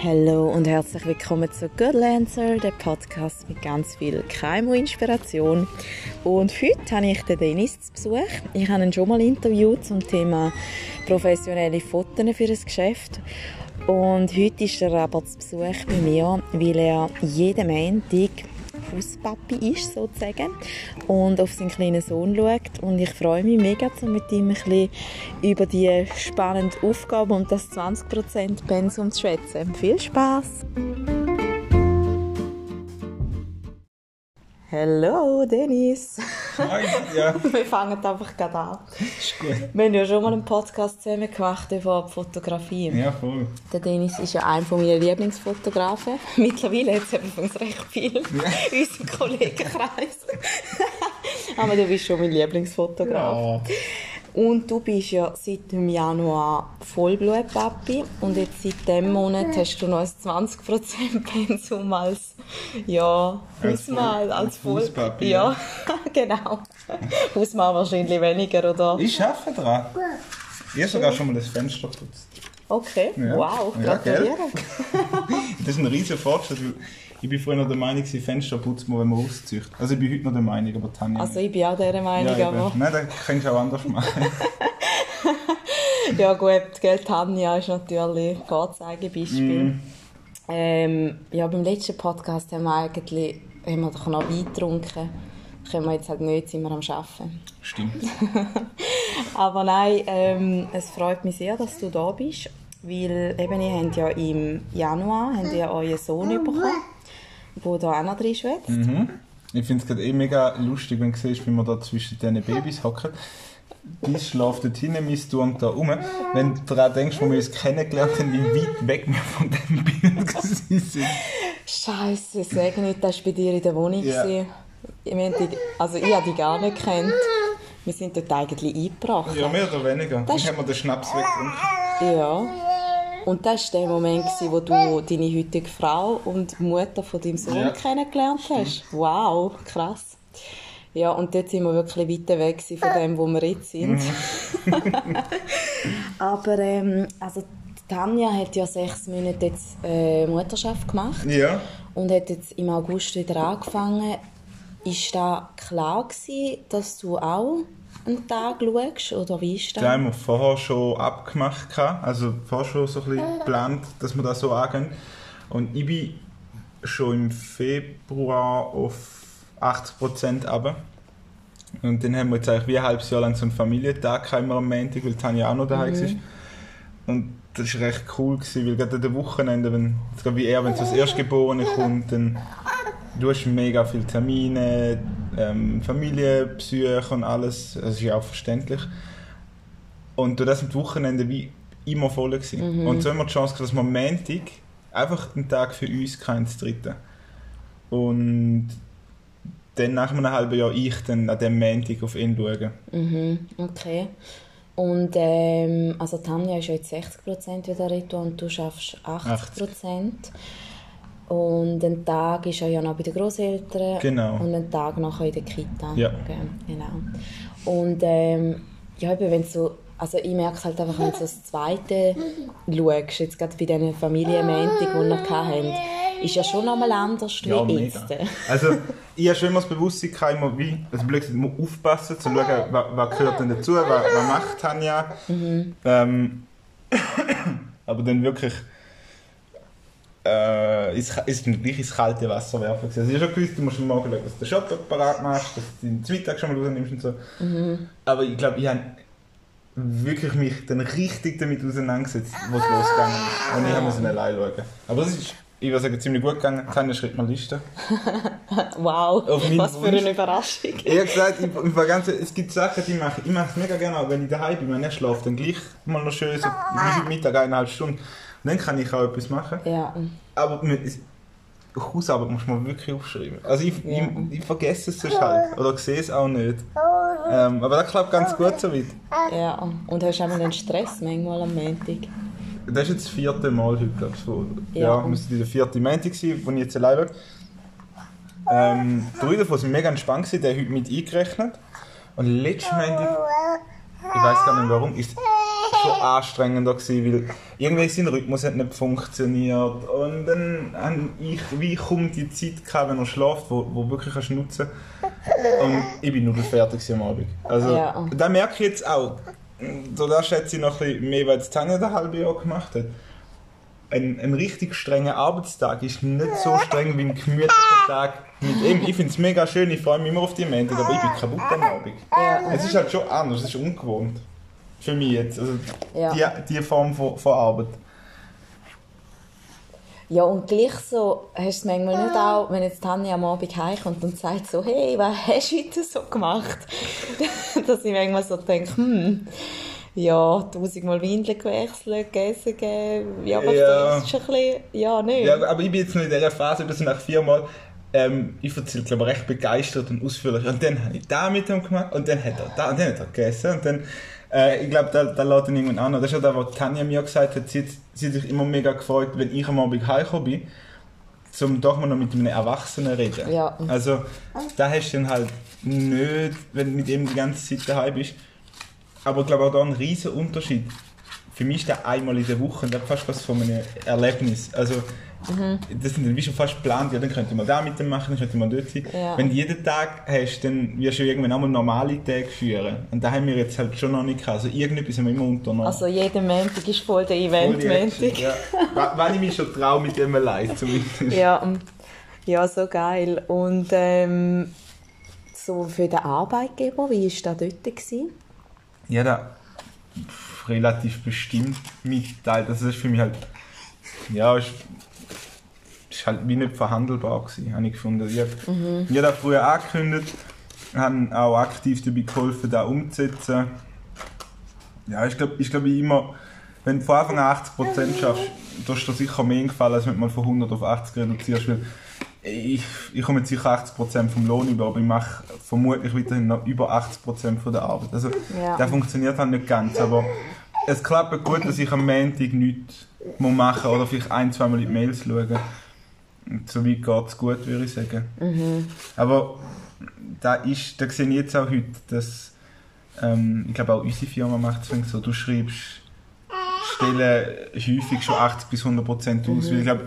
Hallo und herzlich willkommen zu Good Lancer, der Podcast mit ganz viel KMU-Inspiration. Und heute habe ich den Dennis zu Besuch. Ich habe ihn schon mal interviewt zum Thema professionelle Fotos für das Geschäft. Und heute ist er aber zu Besuch bei mir, weil er jeden Montag Hauspapi ist, sozusagen, und auf seinen kleinen Sohn schaut. Und ich freue mich mega, um mit ihm ein bisschen über die spannende Aufgabe und das 20% Pensum zu schwätzen. Viel Spaß! Hallo Dennis! Hi, ja. Wir fangen einfach gerade an. Ist gut. Wir haben ja schon mal einen Podcast zusammen gemacht über Fotografie. Ja, voll. Der Dennis ist ja einer meiner Lieblingsfotografen. Mittlerweile hat es übrigens recht viel in unserem Kollegenkreis. Aber du bist schon mein Lieblingsfotograf. Ja. Und du bist ja seit dem Januar Vollblutpapi und jetzt seit diesem Monat hast du noch ein 20% Pensum als, ja, Als Voll- als als Voll... Hauspapi, Ja, genau. Hausmal wahrscheinlich weniger, oder? Ich arbeite dran. Ich habe sogar schon mal das Fenster geputzt. Okay, Ja. wow, Ja, gratuliere. Das ist ein riesiger Fortschritt, ich bin früher noch der Meinung, gewesen, Fenster putzt man, wenn man auszieht. Also ich bin heute noch der Meinung, aber Tanja Also ich bin auch dieser Meinung, ja, aber... Nein, das kannst du auch anders machen. Ja gut, gell, Tanja ist natürlich ein Vorzeigebeispiel. Mhm. Ähm, ja, beim letzten Podcast haben wir eigentlich haben wir doch noch Wein getrunken. Können wir jetzt halt nicht, sind wir am Arbeiten. Stimmt. Aber nein, ähm, es freut mich sehr, dass du da bist, weil eben ihr habt ja im Januar habt ihr euren Sohn bekommen, der da auch noch drin schwätzt. Mhm. Ich finde es gerade eh mega lustig, wenn du siehst, wie man da zwischen diesen Babys hockt. Die schläft dort hinten, mein turnt da rum. Wenn du daran denkst, wo wir uns kennengelernt haben, wie weit weg wir von dem Bild sind. Scheiße, sag nicht, das war bei dir in der Wohnung. Ja. Ich meine, die, also ich habe die gar nicht gekannt. Wir sind dort eigentlich eingebracht. Ja, mehr oder weniger. Das- haben wir den Schnaps weggetrunken. Ja. Und das war der Moment, wo du deine heutige Frau und Mutter von deinem Sohn Ja. kennengelernt hast. Wow, krass. Ja, und dort sind wir wirklich weiter weg von dem, wo wir jetzt sind. Aber ähm, also Tanja hat ja sechs Monate jetzt äh, Mutterschaft gemacht Ja. und hat jetzt im August wieder angefangen. Ist da klar gewesen, dass du auch einen Tag schaust, oder wie ist das? Das haben wir vorher schon abgemacht. Also vorher schon so ein bisschen geplant, dass wir das so angehen. Und ich bin schon im Februar auf 80% runter. Und dann haben wir jetzt eigentlich wie ein halbes Jahr lang so einen Familientag immer am Montag, weil Tanja auch noch daheim war. Und das war recht cool, gewesen, weil gerade an den Wochenenden, wenn, wie er, wenn so das Erstgeborene kommt, dann du hast mega viele Termine, ähm, Familienbesuche und alles. Das ist ja auch verständlich. Und durch das sind die Wochenende wie immer voll gewesen. Und so haben wir die Chance, dass wir am Montag einfach den Tag für uns keinen dritten. Und dann nach einem halben Jahr ich dann an dem Montag auf ihn schauen. Mhm, okay. Und ähm, also Tanja ist ja jetzt 60% wieder retour und du schaffst 80%. Und ein Tag ist er ja noch bei den Großeltern Genau. und ein Tag nachher in der Kita. Ja. Genau. Und ähm, ja, eben, wenn du, also ich merke es halt einfach, wenn du das Zweite schaust, jetzt gerade bei diesen Familienmäntig, die wir hatten, ist ja schon nochmal anders wie Ja, mega. jetzt. Also, ich habe schon immer das Bewusstsein, immer wie, also blöd muss aufpassen, zu schauen, was, was gehört denn dazu, was, was macht Tanja. Ähm, aber dann wirklich äh, ist, ist dann gleich ins kalte Wasser werfen. Also ich habe schon gewusst, du musst am Morgen schauen, dass du den Shop parat machst, dass du den Mittag schon mal rausnimmst und so. Aber ich glaube, ich habe wirklich mich dann richtig damit auseinandergesetzt, wo es losgegangen ist. Und ich habe müssen allein schauen. Aber das ist, ich würde sagen, ziemlich gut gegangen. Tanja schreibt mir Liste. Wow, Auf meinen was für eine Überraschung. Ich habe gesagt, ich, ich ganz, es gibt Sachen, die mache ich. Ich mache es mega gerne, auch wenn ich daheim bin, wenn er schläft, dann gleich mal noch schön so Mittag eineinhalb Stunden. Und dann kann ich auch etwas machen. Ja. Aber mit- es- Hausarbeit muss man wirklich aufschreiben. Also ich, Ja. ich, ich vergesse es sonst halt. Oder sehe es auch nicht. Ähm, aber das klappt ganz gut so weit. Ja, und hast du auch mal einen Stress manchmal am Montag? Das ist jetzt das vierte Mal heute, glaube ich. Wo, Ja. ja, müsste der vierte Montag sein, wo ich jetzt allein schaue. Ähm, drei davon sind mega entspannt, der heute mit eingerechnet. Und letztes Montag, ich weiß gar nicht warum, ist schon anstrengender gewesen, weil irgendwie sein Rhythmus hat nicht funktioniert und dann habe ich wie kaum die Zeit gehabt, wenn er schläft, wo, wo wirklich kannst nutzen und ich bin nur fertig am Abend. Also Ja. da merke ich jetzt auch, so da schätze ich noch ein bisschen mehr, weil Tanja ein halbes Jahr gemacht hat. Ein, ein richtig strenger Arbeitstag ist nicht so streng wie ein gemütlicher Tag mit ihm. Ich finde es mega schön, ich freue mich immer auf die Montag, aber ich bin kaputt am Abend. Ja. Es ist halt schon anders, es ist ungewohnt. Für mich jetzt. Also Ja. die, die Form von, von Arbeit. Ja, und gleich so hast du es manchmal nicht auch, wenn jetzt Tanja am Abend heimkommt und sagt so, hey, was hast du heute so gemacht? Dass ich manchmal so denke, hm, ja, tausendmal Windeln gewechselt, gegessen gegeben, ja, aber Ja. das ist schon ein bisschen, ja, nicht. Ja, aber ich bin jetzt noch in dieser Phase, das sind nach viermal. Ähm, ich erzähle, glaube ich, recht begeistert und ausführlich. Und dann habe ich da mit ihm gemacht und dann hat er da und dann hat er gegessen. Und dann, äh, ich glaube, da, da lädt ihn irgendwann an. Das ist ja das, was Tanja mir gesagt hat. Sie, hat- sie hat sich immer mega gefreut, wenn ich am Abend heimgekommen bin, zum doch mal noch mit einem Erwachsenen reden. Ja. Also, da hast du dann halt nicht, wenn du mit ihm die ganze Zeit daheim bist. Aber ich glaube auch da ein riesen Unterschied. Für mich ist der einmal in der Woche und das fast was von einem Erlebnis. Also, das sind dann wie schon fast geplant, ja, dann könnte man da mit dem machen, dann könnte man dort sein. Ja. Wenn du jeden Tag hast, dann wirst du irgendwann auch mal normale Tage führen. Und da haben wir jetzt halt schon noch nicht gehabt. Also irgendetwas haben wir immer unternommen. Also jeden Montag ist voll der Event-Montag. Ja. Wenn ich mich schon traue mit dem allein zumindest. Ja, ja, so geil. Und ähm, so für den Arbeitgeber, wie war das dort? Gewesen? Ja, da relativ bestimmt mitteilt. Also das ist für mich halt, ja, ist halt wie nicht verhandelbar gewesen, habe ich gefunden. Ich habe ich das früher angekündigt, habe auch aktiv dabei geholfen, da umzusetzen. Ja, ich glaube, ich glaube immer, wenn du von Anfang an 80% schaffst, tust du sicher mehr gefallen, als wenn du mal von 100 auf 80 reduzierst, weil ich, ich komme jetzt sicher 80% vom Lohn über, aber ich mache vermutlich weiterhin noch über 80% von der Arbeit. Also, Ja. das funktioniert halt nicht ganz, aber es klappt gut, dass ich am Montag nichts muss machen oder vielleicht ein, zweimal in die Mails schauen. Und so weit geht es gut, würde ich sagen. Aber da, ist, da sehe ich jetzt auch heute, dass ähm, ich glaube auch unsere Firma macht es so, du schreibst Stellen häufig schon 80 bis 100 Prozent aus, weil ich glaube,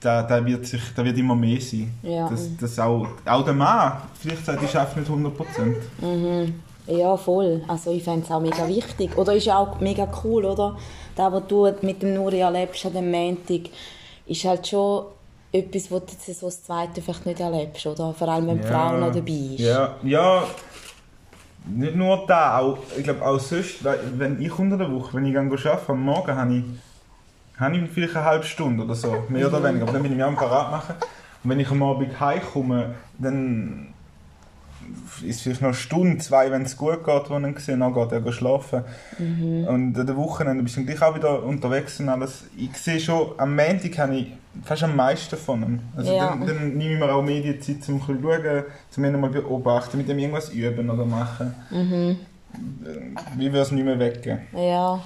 da, da, wird sich, da wird immer mehr sein. Ja. Dass, dass auch, auch der Mann vielleicht sagt, ich schaffe nicht 100 Prozent. Ja, voll. Also ich fände es auch mega wichtig. Oder ist ja auch mega cool, oder? Das, was du mit dem Nuri erlebst an dem Montag, ist halt schon etwas, was du jetzt so das Zweite vielleicht nicht erlebst, oder? Vor allem, wenn die Frau noch dabei ist. Ja, ja nicht nur da, auch, ich glaube auch sonst, wenn ich unter der Woche, wenn ich arbeite, am Morgen habe ich, habe ich vielleicht eine halbe Stunde oder so, mehr oder weniger, aber dann bin ich mir am parat machen. Und wenn ich am Abend heimkomme, dann ist vielleicht noch eine Stunde, zwei, wenn es gut geht, wo ich sehe, dann geht er schlafen. Und an der Wochenende bist du gleich auch wieder unterwegs und alles. Ich sehe schon, am Montag habe ich fast am meisten von ihm. Also Ja. dann, dann nehme ich mir auch Medienzeit, um zu schauen, um ihn nochmal beobachten, mit dem irgendwas üben oder machen. Mhm. Wie würde es nicht mehr weggehen? Ja.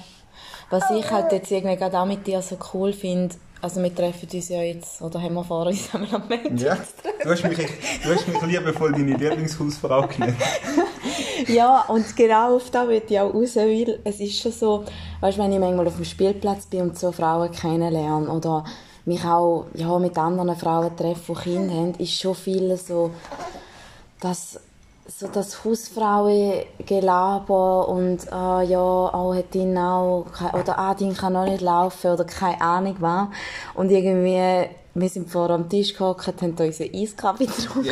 Was ich halt jetzt irgendwie gerade auch mit dir so cool finde, also wir treffen uns ja jetzt, oder haben wir vor uns am Montag Ja, du hast mich, du hast mich liebevoll deine Lieblingshausfrau genannt. Ja, und genau auf das will ich auch raus, weil es ist schon so, weißt, wenn ich manchmal auf dem Spielplatz bin und so Frauen kennenlerne oder mich auch ja, mit anderen Frauen treffe, die Kinder haben, ist schon viel so, dass so das Hausfrauengelaber und ah, ja, auch hat ihn auch, oder ah, die kann noch nicht laufen oder keine Ahnung was. Und irgendwie, wir sind vor am Tisch gehockt, haben da unseren Eiskaffee getrunken.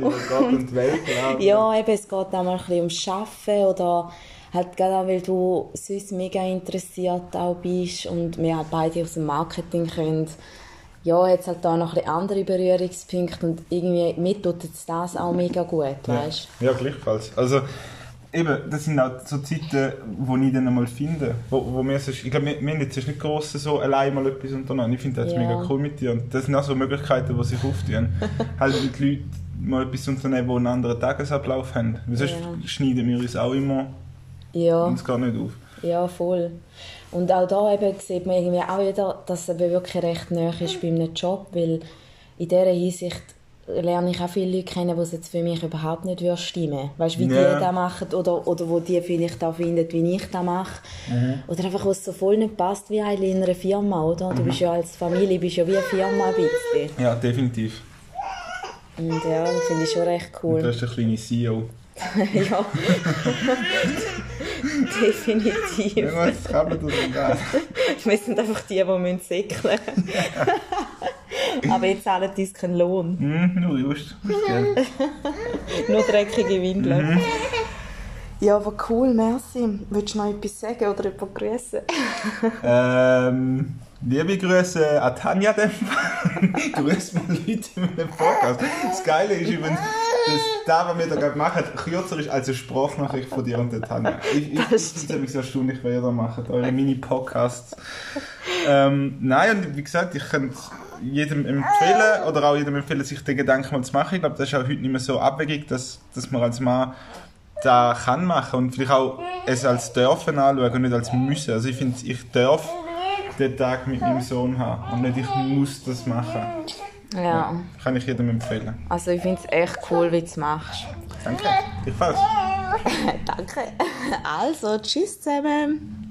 Gott und Welt, genau. Ja, eben, es geht auch mal ein bisschen ums Arbeiten oder halt gerade auch, weil du sonst mega interessiert auch bist und wir halt beide aus dem Marketing können. Ja, jetzt halt da noch ein andere Berührungspunkte und irgendwie mir tut jetzt das auch mega gut, weißt Ja, ja, gleichfalls. Also, eben, das sind auch so Zeiten, wo ich dann einmal finde, wo, wo wir sonst, ich glaube, wir, wir haben jetzt nicht gross so allein mal etwas unternommen. Ich finde das Ja. mega cool mit dir und das sind auch so Möglichkeiten, die sich auftun. halt mit Leuten mal etwas unternehmen, die einen anderen Tagesablauf haben. Weil sonst Ja. schneiden wir uns auch immer Ja. es geht nicht auf. Ja, voll. Und auch da eben sieht man irgendwie auch wieder, dass es wirklich recht nahe ist bei einem Job, weil in dieser Hinsicht lerne ich auch viele Leute kennen, die es jetzt für mich überhaupt nicht würde stimmen Weißt du, wie Ja. die das machen oder, oder wo die vielleicht auch finden, wie ich das mache. Mhm. Oder einfach, was so voll nicht passt wie eigentlich in einer Firma, oder? Mhm. Du bist ja als Familie bist ja wie eine Firma ein bisschen. Ja, definitiv. Und ja, das finde ich schon recht Du cool. bist der kleine CEO. ja. Definitiv. Kann man das egal. Wir sind einfach die, die müssen säckeln Aber jetzt zahlen uns keinen Lohn. Hm, nur just. Nur dreckige Windeln. Mhm. Ja, aber cool, merci. Willst du noch etwas sagen oder jemanden grüßen? ähm, liebe Grüße an Tanja Grüß mal Leute in meinem Podcast. Das Geile ist übrigens, dass das, was wir da gerade machen, kürzer ist als eine Sprachnachricht von dir und der Tanja. Ich, ich, ich Das es nämlich so erstaunlich, was ihr da macht, eure Mini-Podcasts. Ähm, nein, und wie gesagt, ich kann es jedem empfehlen, oder auch jedem empfehlen, sich den Gedanken mal zu machen. Ich glaube, das ist auch heute nicht mehr so abwegig, dass, dass man als Mann da kann machen und vielleicht auch es als dürfen anschauen und nicht als müssen. Also ich finde, ich darf den Tag mit meinem Sohn haben und nicht ich muss das machen. Ja, Kann ich jedem empfehlen. also ich finde es echt cool, wie du es machst. Danke. Ich falls. Danke. Also, tschüss zusammen.